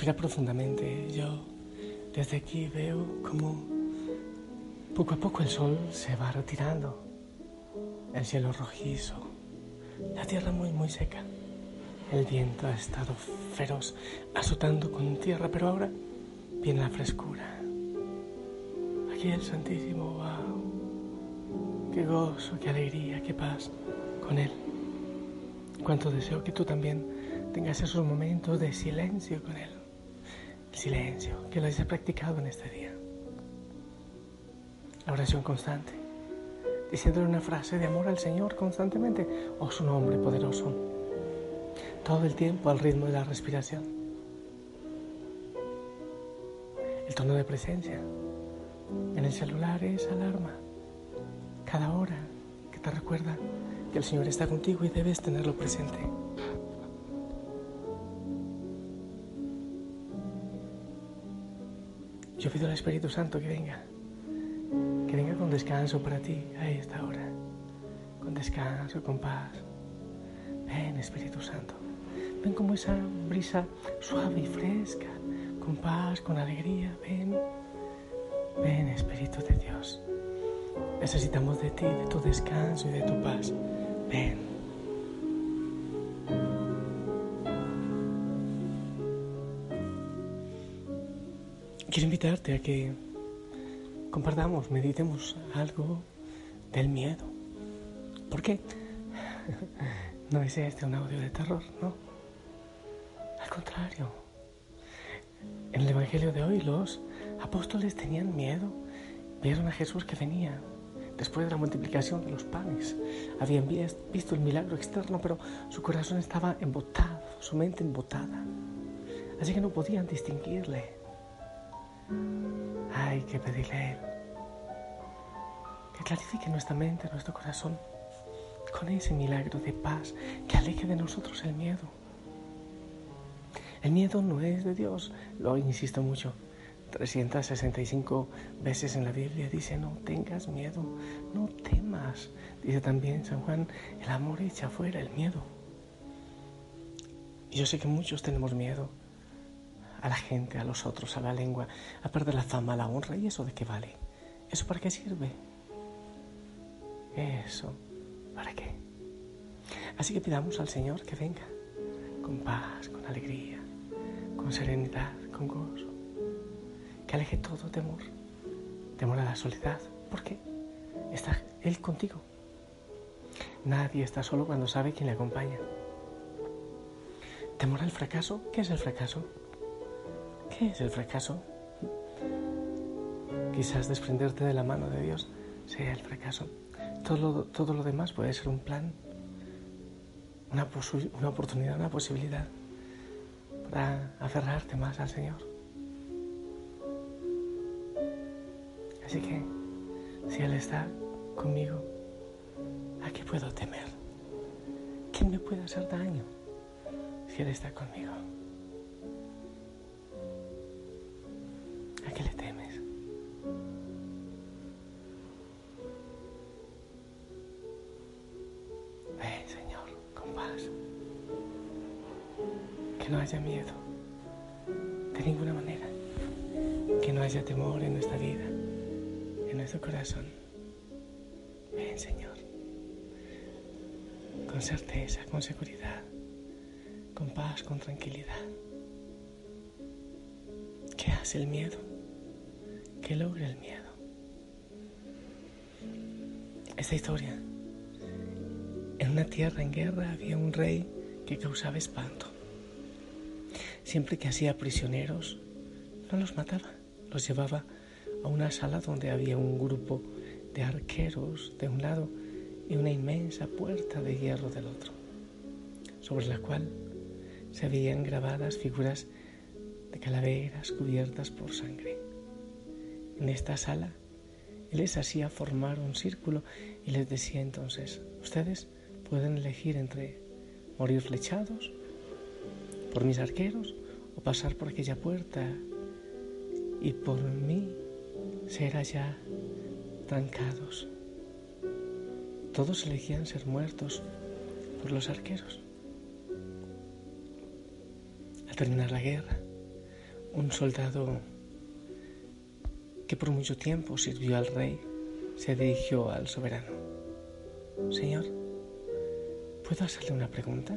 Profundamente. Yo desde aquí veo como poco a poco el sol se va retirando. El cielo rojizo. La tierra muy, muy seca. El viento ha estado feroz, azotando con tierra, pero ahora viene la frescura. Aquí el Santísimo, wow. Qué gozo, qué alegría, qué paz con Él. Cuánto deseo que tú también tengas esos momentos de silencio con Él. Silencio, que lo hayas practicado en este día. La oración constante, diciéndole una frase de amor al Señor constantemente o su nombre poderoso. Todo el tiempo al ritmo de la respiración. El tono de presencia. En el celular es alarma cada hora que te recuerda que el Señor está contigo y debes tenerlo presente. Yo pido al Espíritu Santo que venga, que venga con descanso para ti a esta hora, con descanso, con paz. Ven Espíritu Santo, ven como esa brisa suave y fresca, con paz, con alegría, ven, ven Espíritu de Dios. Necesitamos de ti, de tu descanso y de tu paz. Ven. Quiero invitarte a que compartamos, meditemos algo del miedo. ¿Por qué? No es este un audio de terror, ¿no? Al contrario. En el Evangelio de hoy los apóstoles tenían miedo Vieron a Jesús que venía después de la multiplicación de los panes. Habían visto el milagro externo, pero su corazón estaba embotado, su mente embotada. Así que no podían distinguirle. Hay que pedirle a Él que clarifique nuestra mente, nuestro corazón, con ese milagro de paz que aleje de nosotros el miedo. El miedo no es de Dios, lo insisto mucho. 365 veces en la Biblia dice, no tengas miedo, no temas. Dice también San Juan, el amor echa fuera el miedo. Y yo sé que muchos tenemos miedo a la gente, a los otros, a la lengua, a perder la fama, la honra. ¿Y eso de qué vale? ¿Eso para qué sirve? ¿Eso para qué? Así que pidamos al Señor que venga con paz, con alegría, con serenidad, con gozo que aleje todo temor, temor a la soledad, porque está Él contigo. Nadie está solo cuando sabe quién le acompaña. Temor al fracaso, ¿qué es el fracaso? ¿Qué es el fracaso? Quizás desprenderte de la mano de Dios sea el fracaso. Todo lo, todo lo demás puede ser un plan, una, una oportunidad, una posibilidad para aferrarte más al Señor. Así que, si Él está conmigo, ¿a qué puedo temer? ¿Quién me puede hacer daño si Él está conmigo? Con paz. Que no haya miedo, de ninguna manera. Que no haya temor en nuestra vida en nuestro corazón. Ven, Señor, con certeza, con seguridad, con paz, con tranquilidad. ¿Qué hace el miedo? ¿Qué logra el miedo? Esta historia. En una tierra en guerra había un rey que causaba espanto. siempre que hacía prisioneros, no los mataba, los llevaba a una sala donde había un grupo de arqueros de un lado y una inmensa puerta de hierro del otro, sobre la cual se veían grabadas figuras de calaveras cubiertas por sangre. En esta sala, él les hacía formar un círculo y les decía entonces, ustedes pueden elegir entre morir flechados por mis arqueros o pasar por aquella puerta y por mí ser allá trancados. Todos elegían ser muertos por los arqueros. Al terminar la guerra, un soldado que por mucho tiempo sirvió al rey se dirigió al soberano. Señor, ¿puedo hacerle una pregunta?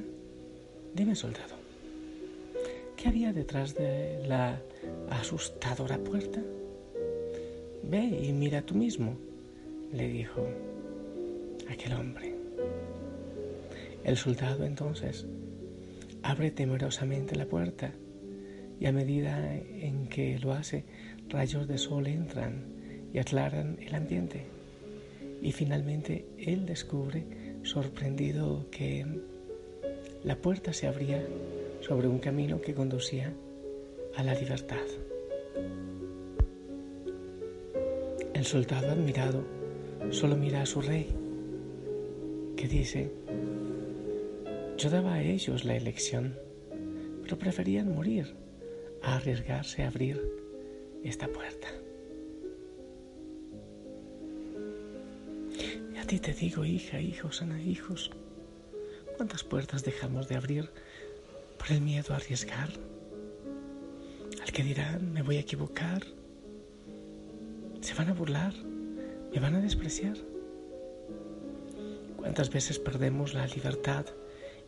Dime, soldado, ¿qué había detrás de la asustadora puerta? Ve y mira tú mismo, le dijo aquel hombre. El soldado entonces abre temerosamente la puerta y a medida en que lo hace, rayos de sol entran y aclaran el ambiente. Y finalmente él descubre, sorprendido, que la puerta se abría sobre un camino que conducía a la libertad. El soldado admirado solo mira a su rey, que dice, yo daba a ellos la elección, pero preferían morir a arriesgarse a abrir esta puerta. Ti te digo, hija, hijos, Ana, hijos, ¿cuántas puertas dejamos de abrir por el miedo a arriesgar? Al que dirán, me voy a equivocar, se van a burlar, me van a despreciar. ¿Cuántas veces perdemos la libertad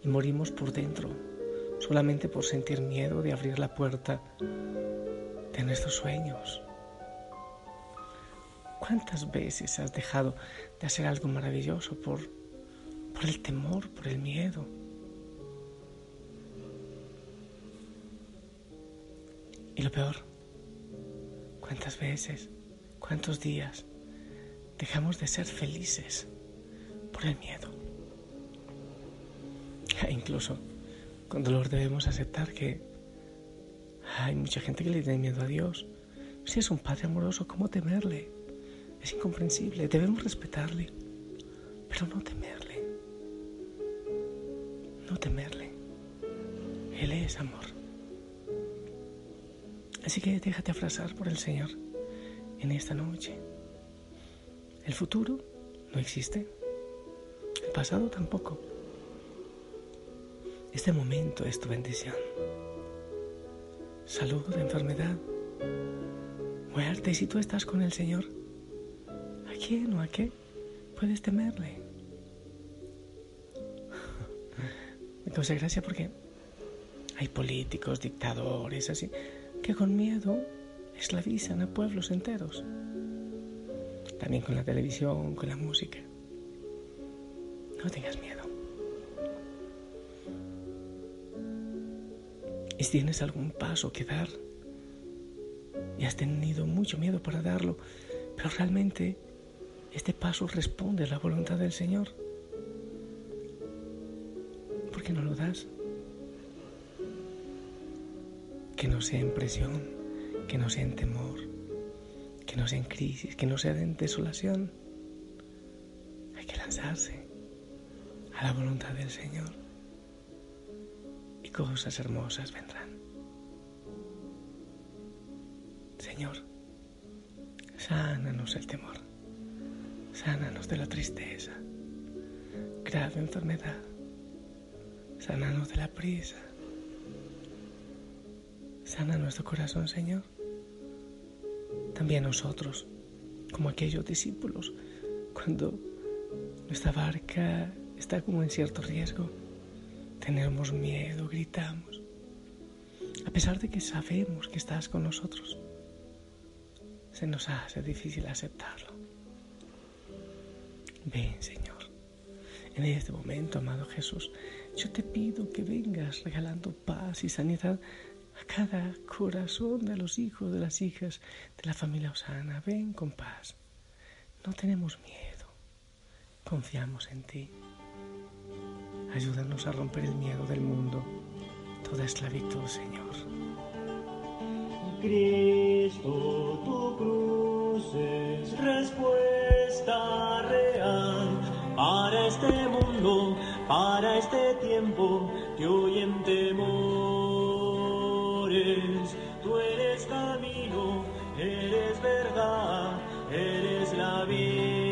y morimos por dentro solamente por sentir miedo de abrir la puerta de nuestros sueños? ¿Cuántas veces has dejado de hacer algo maravilloso por, el temor, por el miedo? Y lo peor, ¿cuántas veces ¿Cuántos días dejamos de ser felices por el miedo? E incluso con dolor debemos aceptar que hay mucha gente que le tiene miedo a Dios. Si es un Padre amoroso, ¿cómo temerle? Es incomprensible. Debemos respetarle, pero no temerle. No temerle. Él es amor. Así que déjate abrazar por el Señor en esta noche. El futuro no existe. El pasado tampoco. Este momento es tu bendición. Salud, enfermedad, muerte. Si tú estás con el Señor, ¿a quién o a qué puedes temerle? Me causa gracia porque hay políticos, dictadores, así, que con miedo esclavizan a pueblos enteros. También con la televisión, con la música. No tengas miedo. Y si tienes algún paso que dar y has tenido mucho miedo para darlo, pero realmente este paso responde a la voluntad del Señor, ¿por qué no lo das? Que no sea impresión que no sea en temor, que no sea en crisis, que no sea en desolación. Hay que lanzarse a la voluntad del Señor y cosas hermosas vendrán. Señor, sánanos el temor, sánanos de la tristeza, grave enfermedad, sánanos de la prisa. Sana nuestro corazón, Señor también nosotros, como aquellos discípulos, cuando nuestra barca está como en cierto riesgo, tenemos miedo, gritamos, a pesar de que sabemos que estás con nosotros, se nos hace difícil aceptarlo. Ven, Señor, en este momento, amado Jesús, yo te pido que vengas regalando paz y sanidad a cada corazón de los hijos, de las hijas de la familia Osana. Ven con paz. No tenemos miedo. Confiamos en ti. Ayúdanos a romper el miedo del mundo, toda esclavitud, Señor. Cristo, tu cruz es respuesta real para este mundo, para este tiempo que hoy en temores. Tú eres camino, eres verdad, eres la vida.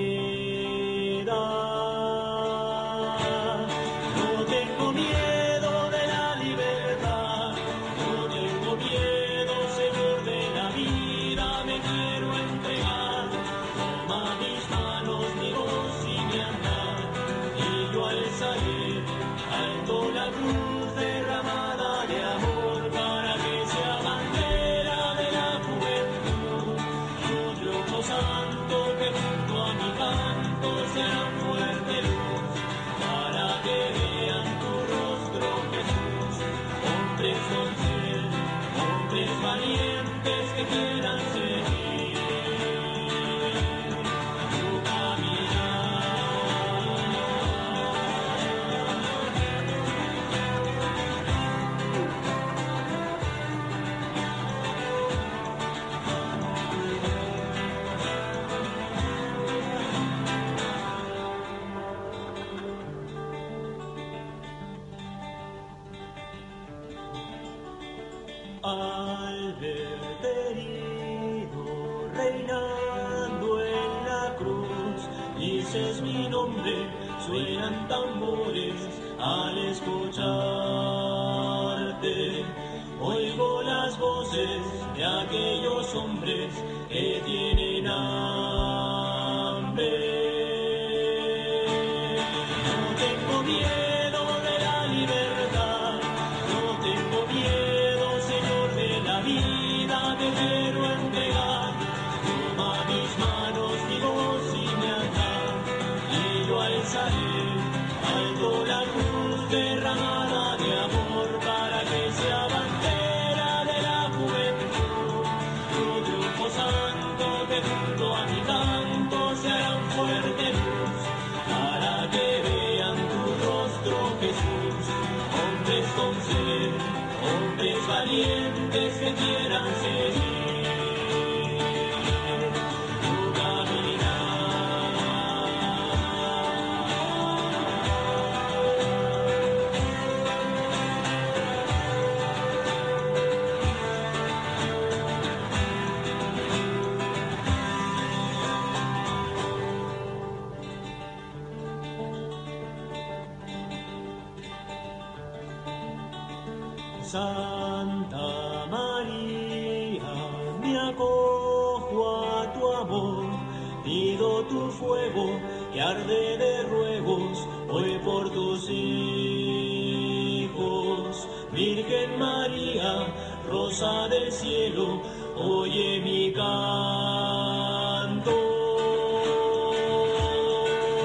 Dices mi nombre, suenan tambores al escucharte. Oigo las voces de aquellos hombres que tienen hambre. Pido tu fuego que arde de ruegos hoy por tus hijos. Virgen María, rosa del cielo, oye mi canto.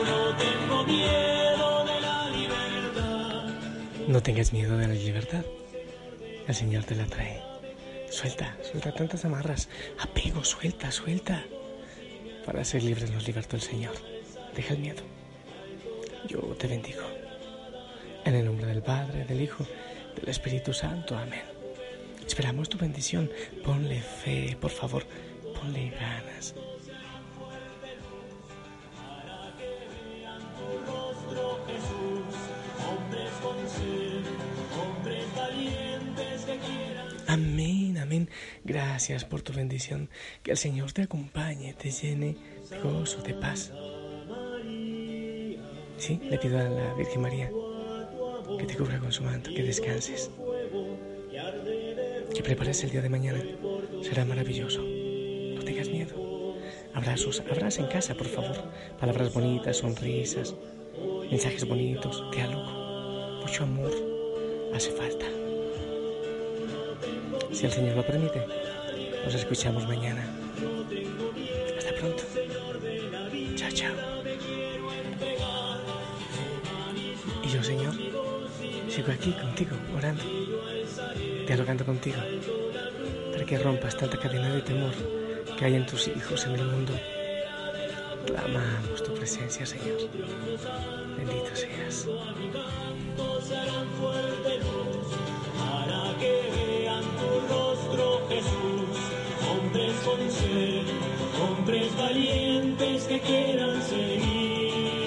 No tengo miedo de la libertad. No tengas miedo de la libertad. El Señor te la trae. Suelta, suelta tantas amarras. Apego, suelta, suelta. Para ser libres nos libertó el Señor. Deja el miedo. Yo te bendigo. En el nombre del Padre, del Hijo, del Espíritu Santo. Amén. Esperamos tu bendición. Ponle fe, por favor. Ponle ganas. Gracias por tu bendición. Que el Señor te acompañe, te llene de gozo, de paz. Sí, le pido a la Virgen María que te cubra con su manto, que descanses. Que prepares el día de mañana. Será maravilloso. No tengas miedo. Abrazos, abrazos en casa, por favor. Palabras bonitas, sonrisas, mensajes bonitos, diálogo. Mucho amor hace falta. Si el Señor lo permite, nos escuchamos mañana. Hasta pronto. Chao, chao. Y yo, Señor, sigo aquí contigo, orando. dialogando contigo, para que rompas tanta cadena de temor que hay en tus hijos en el mundo. Clamamos tu presencia, Señor. Bendito seas. Jesús. Hombres con sed, hombres valientes que quieran seguir.